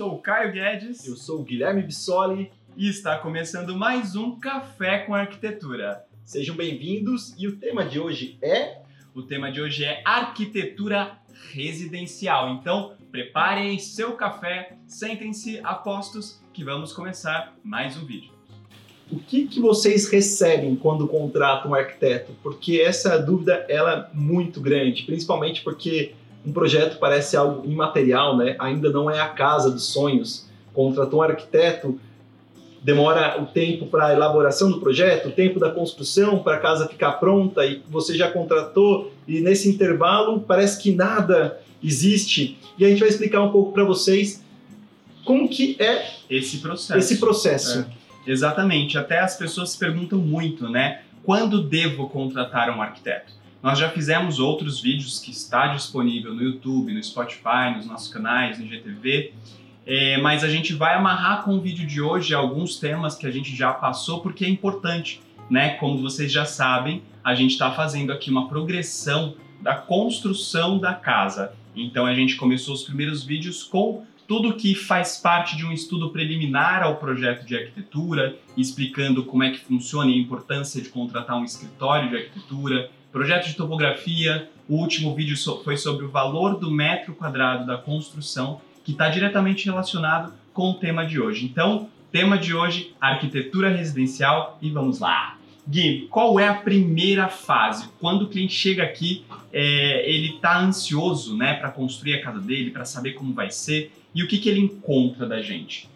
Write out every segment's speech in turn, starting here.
sou o Caio Guedes. Eu sou o Guilherme Bissoli. E está começando mais um Café com Arquitetura. Sejam bem-vindos e o tema de hoje é. O tema de hoje é arquitetura residencial. Então, preparem seu café, sentem-se apostos que vamos começar mais um vídeo. O que, que vocês recebem quando contratam um arquiteto? Porque essa dúvida ela é muito grande, principalmente porque um projeto parece algo imaterial, né? Ainda não é a casa dos sonhos. Contratou um arquiteto, demora o tempo para a elaboração do projeto, o tempo da construção para a casa ficar pronta e você já contratou e nesse intervalo parece que nada existe. E a gente vai explicar um pouco para vocês como que é esse processo. Esse processo. É, exatamente. Até as pessoas se perguntam muito, né? Quando devo contratar um arquiteto? Nós já fizemos outros vídeos que está disponível no YouTube, no Spotify, nos nossos canais, no GTV. É, mas a gente vai amarrar com o vídeo de hoje alguns temas que a gente já passou porque é importante, né? Como vocês já sabem, a gente está fazendo aqui uma progressão da construção da casa. Então a gente começou os primeiros vídeos com tudo que faz parte de um estudo preliminar ao projeto de arquitetura, explicando como é que funciona e a importância de contratar um escritório de arquitetura, projeto de topografia. O último vídeo foi sobre o valor do metro quadrado da construção, que está diretamente relacionado com o tema de hoje. Então, tema de hoje, arquitetura residencial, e vamos lá! Gui, qual é a primeira fase? Quando o cliente chega aqui, é, ele está ansioso né, para construir a casa dele, para saber como vai ser, e o que, que ele encontra da gente?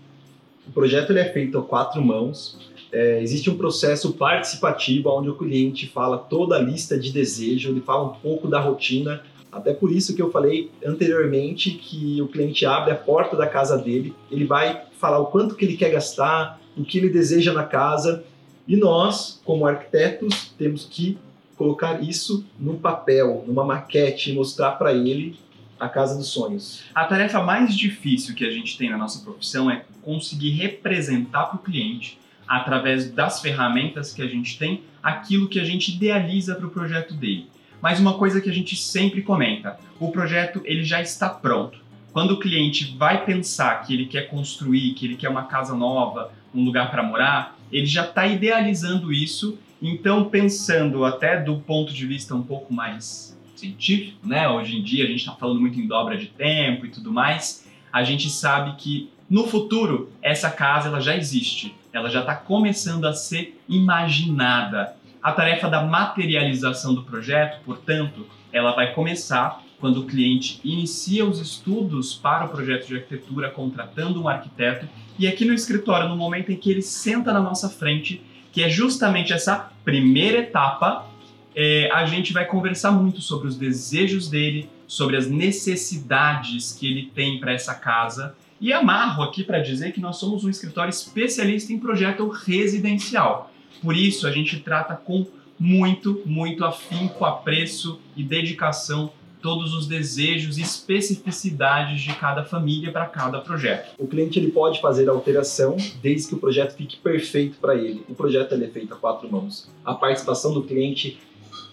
O projeto ele é feito a quatro mãos, é, existe um processo participativo onde o cliente fala toda a lista de desejo, ele fala um pouco da rotina. Até por isso que eu falei anteriormente que o cliente abre a porta da casa dele, ele vai falar o quanto que ele quer gastar, o que ele deseja na casa, e nós, como arquitetos, temos que colocar isso no papel, numa maquete, e mostrar para ele a casa dos sonhos. A tarefa mais difícil que a gente tem na nossa profissão é conseguir representar para o cliente através das ferramentas que a gente tem, aquilo que a gente idealiza para o projeto dele. Mas uma coisa que a gente sempre comenta, o projeto ele já está pronto. Quando o cliente vai pensar que ele quer construir, que ele quer uma casa nova, um lugar para morar, ele já está idealizando isso. Então, pensando até do ponto de vista um pouco mais científico, né? Hoje em dia a gente está falando muito em dobra de tempo e tudo mais. A gente sabe que no futuro essa casa ela já existe ela já está começando a ser imaginada. A tarefa da materialização do projeto, portanto, ela vai começar quando o cliente inicia os estudos para o projeto de arquitetura, contratando um arquiteto, e aqui no escritório, no momento em que ele senta na nossa frente, que é justamente essa primeira etapa, é, a gente vai conversar muito sobre os desejos dele, sobre as necessidades que ele tem para essa casa e amarro aqui para dizer que nós somos um escritório especialista em projeto residencial. Por isso, a gente trata com muito, muito afinco, apreço e dedicação todos os desejos e especificidades de cada família para cada projeto. O cliente ele pode fazer alteração desde que o projeto fique perfeito para ele. O projeto ele é feito a quatro mãos. A participação do cliente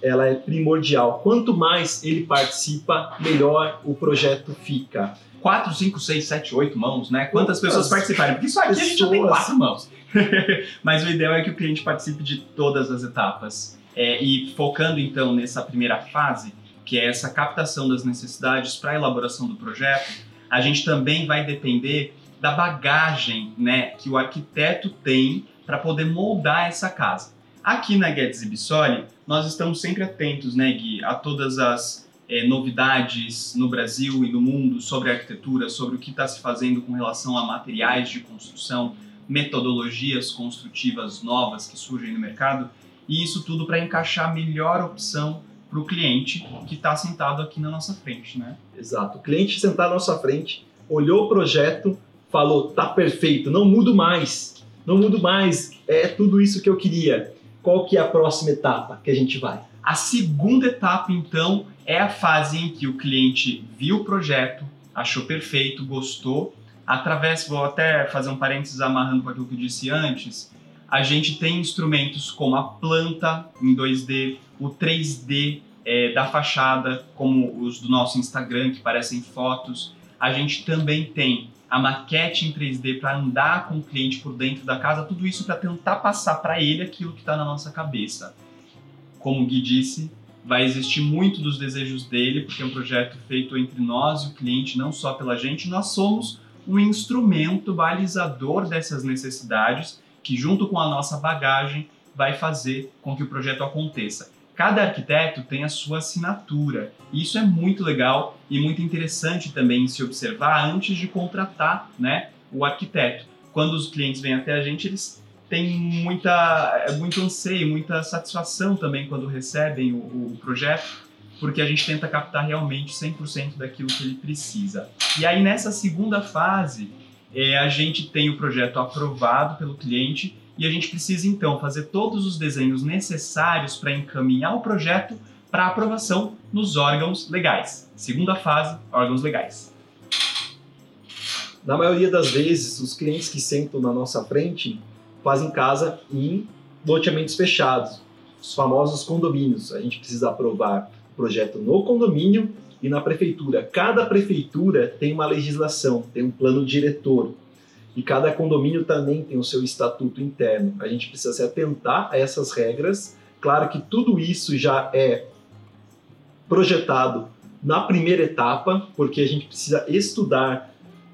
ela é primordial. Quanto mais ele participa, melhor o projeto fica. 4, 5, 6, 7, 8 mãos, né? Quantas pessoas participarem? Porque isso aqui pessoas. a gente já tem quatro mãos. Mas o ideal é que o cliente participe de todas as etapas. É, e focando então nessa primeira fase, que é essa captação das necessidades para a elaboração do projeto, a gente também vai depender da bagagem né, que o arquiteto tem para poder moldar essa casa. Aqui na Guedes e Bissoli, nós estamos sempre atentos, né, Gui, a todas as é, novidades no Brasil e no mundo sobre arquitetura, sobre o que está se fazendo com relação a materiais de construção, metodologias construtivas novas que surgem no mercado, e isso tudo para encaixar a melhor opção para o cliente que está sentado aqui na nossa frente, né? Exato. O cliente sentado na nossa frente, olhou o projeto, falou: tá perfeito, não mudo mais, não mudo mais, é tudo isso que eu queria. Qual que é a próxima etapa que a gente vai? A segunda etapa, então, é a fase em que o cliente viu o projeto, achou perfeito, gostou. Através, vou até fazer um parênteses amarrando com aquilo que eu disse antes, a gente tem instrumentos como a planta em 2D, o 3D é, da fachada, como os do nosso Instagram, que parecem fotos. A gente também tem a maquete em 3D para andar com o cliente por dentro da casa, tudo isso para tentar passar para ele aquilo que está na nossa cabeça. Como o Gui disse, vai existir muito dos desejos dele, porque é um projeto feito entre nós e o cliente, não só pela gente. Nós somos um instrumento balizador dessas necessidades que, junto com a nossa bagagem, vai fazer com que o projeto aconteça. Cada arquiteto tem a sua assinatura. E isso é muito legal e muito interessante também se observar antes de contratar né, o arquiteto. Quando os clientes vêm até a gente, eles têm muita, é, muito anseio, muita satisfação também quando recebem o, o projeto, porque a gente tenta captar realmente 100% daquilo que ele precisa. E aí nessa segunda fase, é, a gente tem o projeto aprovado pelo cliente e a gente precisa então fazer todos os desenhos necessários para encaminhar o projeto para aprovação nos órgãos legais. Segunda fase, órgãos legais. Na maioria das vezes, os clientes que sentam na nossa frente fazem casa em loteamentos fechados, os famosos condomínios. A gente precisa aprovar o projeto no condomínio e na prefeitura. Cada prefeitura tem uma legislação, tem um plano diretor. E cada condomínio também tem o seu estatuto interno. A gente precisa se atentar a essas regras. Claro que tudo isso já é projetado na primeira etapa, porque a gente precisa estudar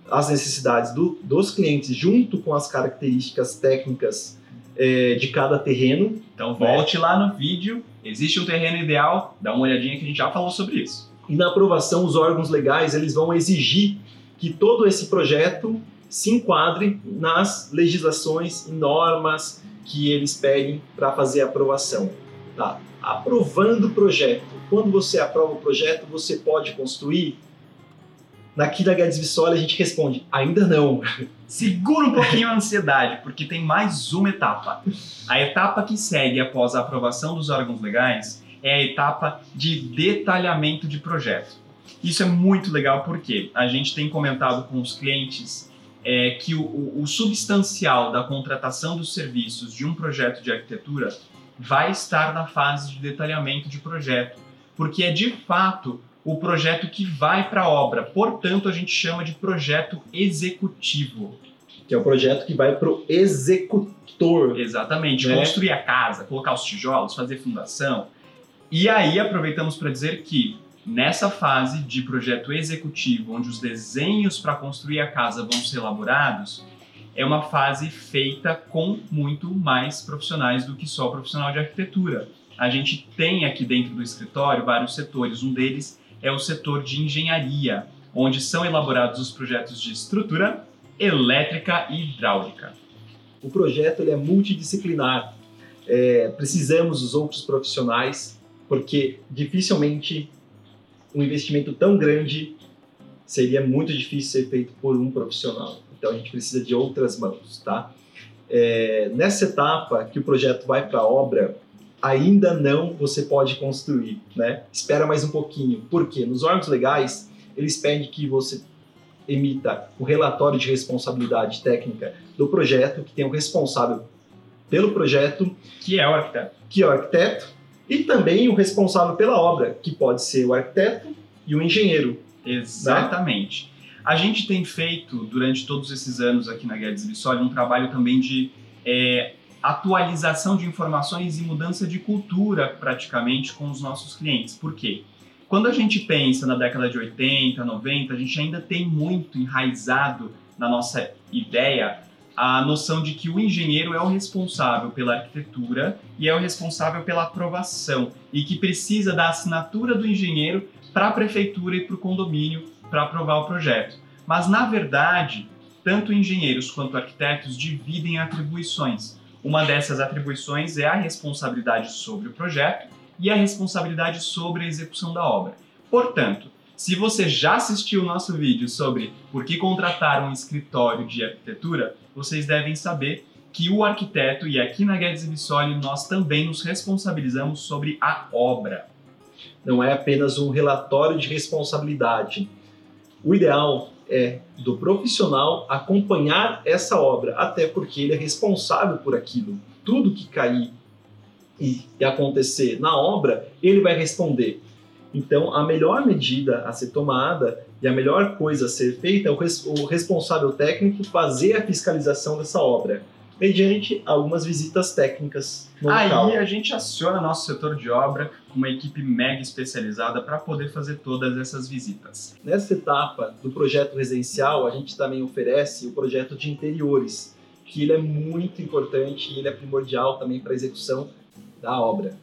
as necessidades do, dos clientes junto com as características técnicas é, de cada terreno. Então volte lá no vídeo, existe um terreno ideal, dá uma olhadinha que a gente já falou sobre isso. E na aprovação, os órgãos legais eles vão exigir que todo esse projeto se enquadre nas legislações e normas que eles pedem para fazer a aprovação. Tá? Aprovando o projeto. Quando você aprova o projeto, você pode construir? Aqui na Guedes Vissoli a gente responde, ainda não. Segura um pouquinho a ansiedade, porque tem mais uma etapa. A etapa que segue após a aprovação dos órgãos legais é a etapa de detalhamento de projeto. Isso é muito legal porque a gente tem comentado com os clientes é que o, o, substancial da contratação dos serviços de um projeto de arquitetura vai estar na fase de detalhamento de projeto, porque é de fato o projeto que vai para a obra. Portanto, a gente chama de projeto executivo. Que é o projeto que vai para o executor. Exatamente. Né? Construir a casa, colocar os tijolos, fazer fundação. E aí aproveitamos para dizer que Nessa fase de projeto executivo, onde os desenhos para construir a casa vão ser elaborados, é uma fase feita com muito mais profissionais do que só profissional de arquitetura. A gente tem aqui dentro do escritório vários setores, um deles é o setor de engenharia, onde são elaborados os projetos de estrutura, elétrica e hidráulica. O projeto ele é multidisciplinar. É, precisamos dos outros profissionais, porque dificilmente um investimento tão grande seria muito difícil ser feito por um profissional. Então a gente precisa de outras mãos, tá? É, nessa etapa que o projeto vai para a obra, ainda não você pode construir, né? Espera mais um pouquinho. Por quê? Nos órgãos legais, eles pedem que você emita o relatório de responsabilidade técnica do projeto, que tem o responsável pelo projeto, que é o arquiteto, que é o arquiteto, e também o responsável pela obra, que pode ser o arquiteto e o engenheiro. Exatamente. Né? A gente tem feito, durante todos esses anos aqui na Guedes Vissoli, um trabalho também de é, atualização de informações e mudança de cultura, praticamente, com os nossos clientes. Por quê? Quando a gente pensa na década de 80, 90, a gente ainda tem muito enraizado na nossa ideia a noção de que o engenheiro é o responsável pela arquitetura e é o responsável pela aprovação e que precisa da assinatura do engenheiro para a prefeitura e para o condomínio para aprovar o projeto. Mas na verdade, tanto engenheiros quanto arquitetos dividem atribuições. Uma dessas atribuições é a responsabilidade sobre o projeto e a responsabilidade sobre a execução da obra. Portanto, se você já assistiu o nosso vídeo sobre por que contratar um escritório de arquitetura, vocês devem saber que o arquiteto, e aqui na Guedes Vissoli nós também nos responsabilizamos sobre a obra. Não é apenas um relatório de responsabilidade. O ideal é do profissional acompanhar essa obra, até porque ele é responsável por aquilo. Tudo que cair e acontecer na obra, ele vai responder. Então, a melhor medida a ser tomada e a melhor coisa a ser feita é o, res o responsável técnico fazer a fiscalização dessa obra, mediante algumas visitas técnicas no Aí local. a gente aciona nosso setor de obra com uma equipe mega especializada para poder fazer todas essas visitas. Nessa etapa do projeto residencial, a gente também oferece o projeto de interiores, que ele é muito importante e ele é primordial também para a execução da obra.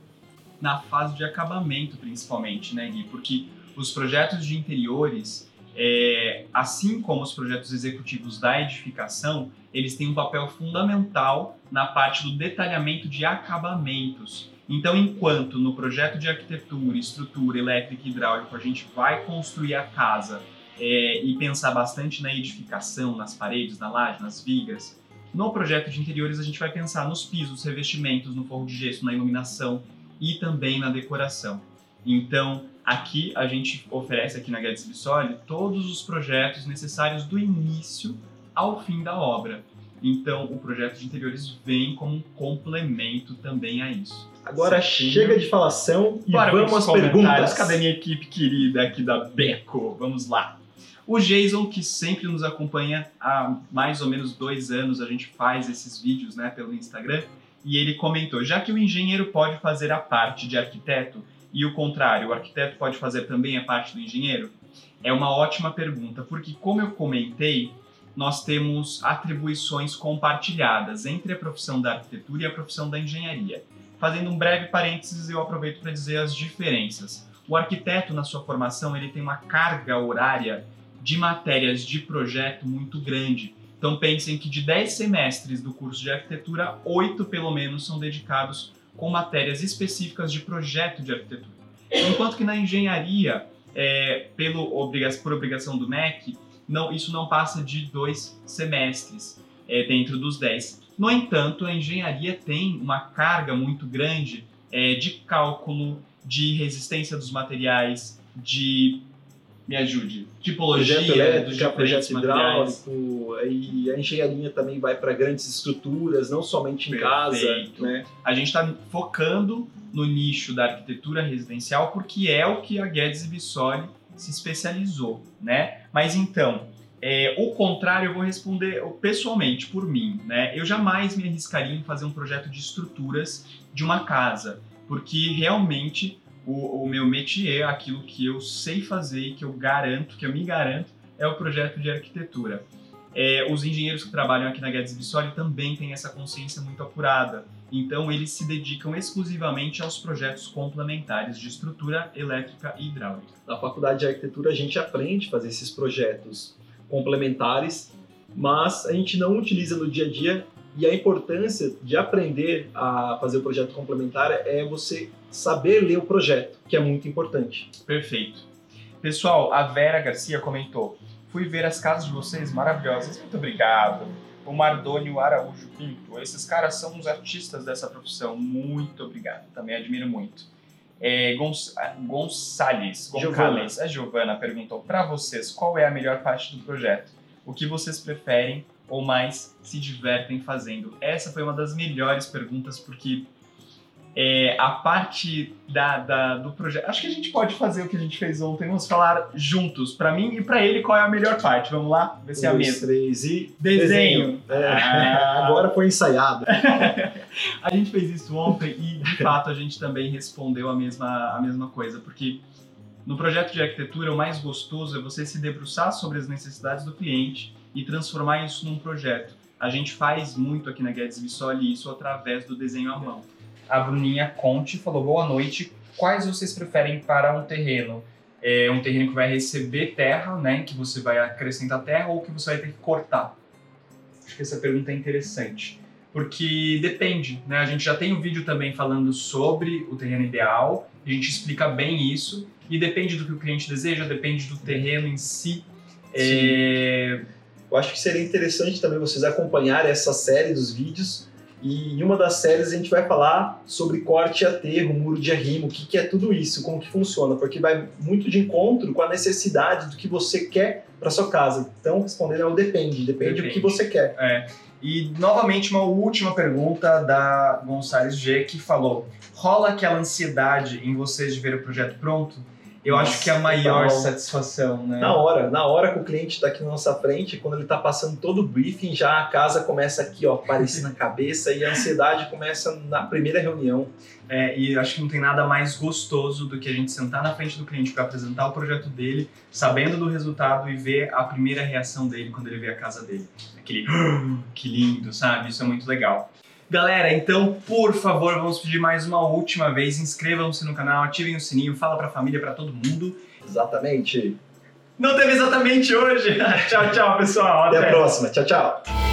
Na fase de acabamento, principalmente, né, Gui? Porque os projetos de interiores, é, assim como os projetos executivos da edificação, eles têm um papel fundamental na parte do detalhamento de acabamentos. Então, enquanto no projeto de arquitetura, estrutura, elétrica e hidráulico a gente vai construir a casa é, e pensar bastante na edificação, nas paredes, na laje, nas vigas, no projeto de interiores a gente vai pensar nos pisos, revestimentos, no forro de gesso, na iluminação e também na decoração. Então, aqui a gente oferece aqui na Guedes Bissoli todos os projetos necessários do início ao fim da obra. Então, o projeto de interiores vem como um complemento também a isso. Agora Certinho. chega de falação e Bora vamos às perguntas. Cadê minha equipe querida aqui da Beco? Vamos lá. O Jason, que sempre nos acompanha há mais ou menos dois anos, a gente faz esses vídeos né, pelo Instagram, e ele comentou: já que o engenheiro pode fazer a parte de arquiteto e o contrário, o arquiteto pode fazer também a parte do engenheiro? É uma ótima pergunta, porque, como eu comentei, nós temos atribuições compartilhadas entre a profissão da arquitetura e a profissão da engenharia. Fazendo um breve parênteses, eu aproveito para dizer as diferenças. O arquiteto, na sua formação, ele tem uma carga horária de matérias de projeto muito grande. Então pensem que de 10 semestres do curso de arquitetura, 8 pelo menos são dedicados com matérias específicas de projeto de arquitetura. Enquanto que na engenharia, é, pelo, por obrigação do MEC, não, isso não passa de dois semestres é, dentro dos 10. No entanto, a engenharia tem uma carga muito grande é, de cálculo, de resistência dos materiais, de. Me ajude. Tipologia projeto elétrico, projeto hidráulico, e a engenharia também vai para grandes estruturas, não somente em casa, Perfeito. né? A gente está focando no nicho da arquitetura residencial porque é o que a Guedes Bissoli se especializou, né? Mas então, é, o contrário eu vou responder pessoalmente por mim, né? Eu jamais me arriscaria em fazer um projeto de estruturas de uma casa, porque realmente o, o meu métier, aquilo que eu sei fazer e que eu garanto, que eu me garanto, é o projeto de arquitetura. É, os engenheiros que trabalham aqui na Guedes Bissoli também têm essa consciência muito apurada. Então, eles se dedicam exclusivamente aos projetos complementares de estrutura elétrica e hidráulica. Na faculdade de arquitetura a gente aprende a fazer esses projetos complementares, mas a gente não utiliza no dia a dia e a importância de aprender a fazer o projeto complementar é você saber ler o projeto, que é muito importante. Perfeito. Pessoal, a Vera Garcia comentou: fui ver as casas de vocês maravilhosas. Muito obrigado. O Mardônio Araújo Pinto. Esses caras são os artistas dessa profissão. Muito obrigado. Também admiro muito. É, Gonç- Gonçalves, Gonçalves, a Giovana perguntou para vocês qual é a melhor parte do projeto? O que vocês preferem ou mais se divertem fazendo? Essa foi uma das melhores perguntas porque é, a parte da, da- do projeto. Acho que a gente pode fazer o que a gente fez ontem. Vamos falar juntos. Para mim e para ele, qual é a melhor parte? Vamos lá? Ver se é a mesma. três e Desenho. É, Ah. Agora foi ensaiado. A gente fez isso ontem e, de fato, a gente também respondeu a mesma, a mesma coisa, porque no projeto de arquitetura, o mais gostoso é você se debruçar sobre as necessidades do cliente e transformar isso num projeto. A gente faz muito aqui na Guedes Vissoli isso através do desenho à mão. A Bruninha Conte falou: boa noite. Quais vocês preferem para um terreno? É um terreno que vai receber terra, né? Que você vai acrescentar terra ou que você vai ter que cortar? Acho que essa pergunta é interessante porque depende, né? A gente já tem um vídeo também falando sobre o terreno ideal, a gente explica bem isso, e depende do que o cliente deseja, depende do terreno em si. É, Eu acho que seria interessante também vocês acompanharem essa série dos vídeos. E em uma das séries a gente vai falar sobre corte e aterro, muro de arrimo, o que, que é tudo isso, como que funciona, porque vai muito de encontro com a necessidade do que você quer para sua casa. Então, respondendo é o depende, depende do Depende. que você quer. é. E novamente uma última pergunta da Gonçalves G que falou: rola aquela ansiedade em vocês de ver o projeto pronto? Eu acho que é a maior satisfação, né? Na hora, na hora que o cliente está aqui na nossa frente, quando ele está passando todo o briefing, já a casa começa aqui, ó, aparecer na cabeça e a ansiedade começa na primeira reunião. É, e acho que não tem nada mais gostoso do que a gente sentar na frente do cliente para apresentar o projeto dele, sabendo do resultado e ver a primeira reação dele quando ele vê a casa dele. Aquele, "Ah, que lindo, sabe? Isso é muito legal. Galera, então, por favor, vamos pedir mais uma última vez. Inscrevam-se no canal, ativem o sininho, fala pra família, pra todo mundo. Exatamente. Não teve exatamente hoje. tchau, tchau, pessoal. Até a próxima. Tchau, tchau.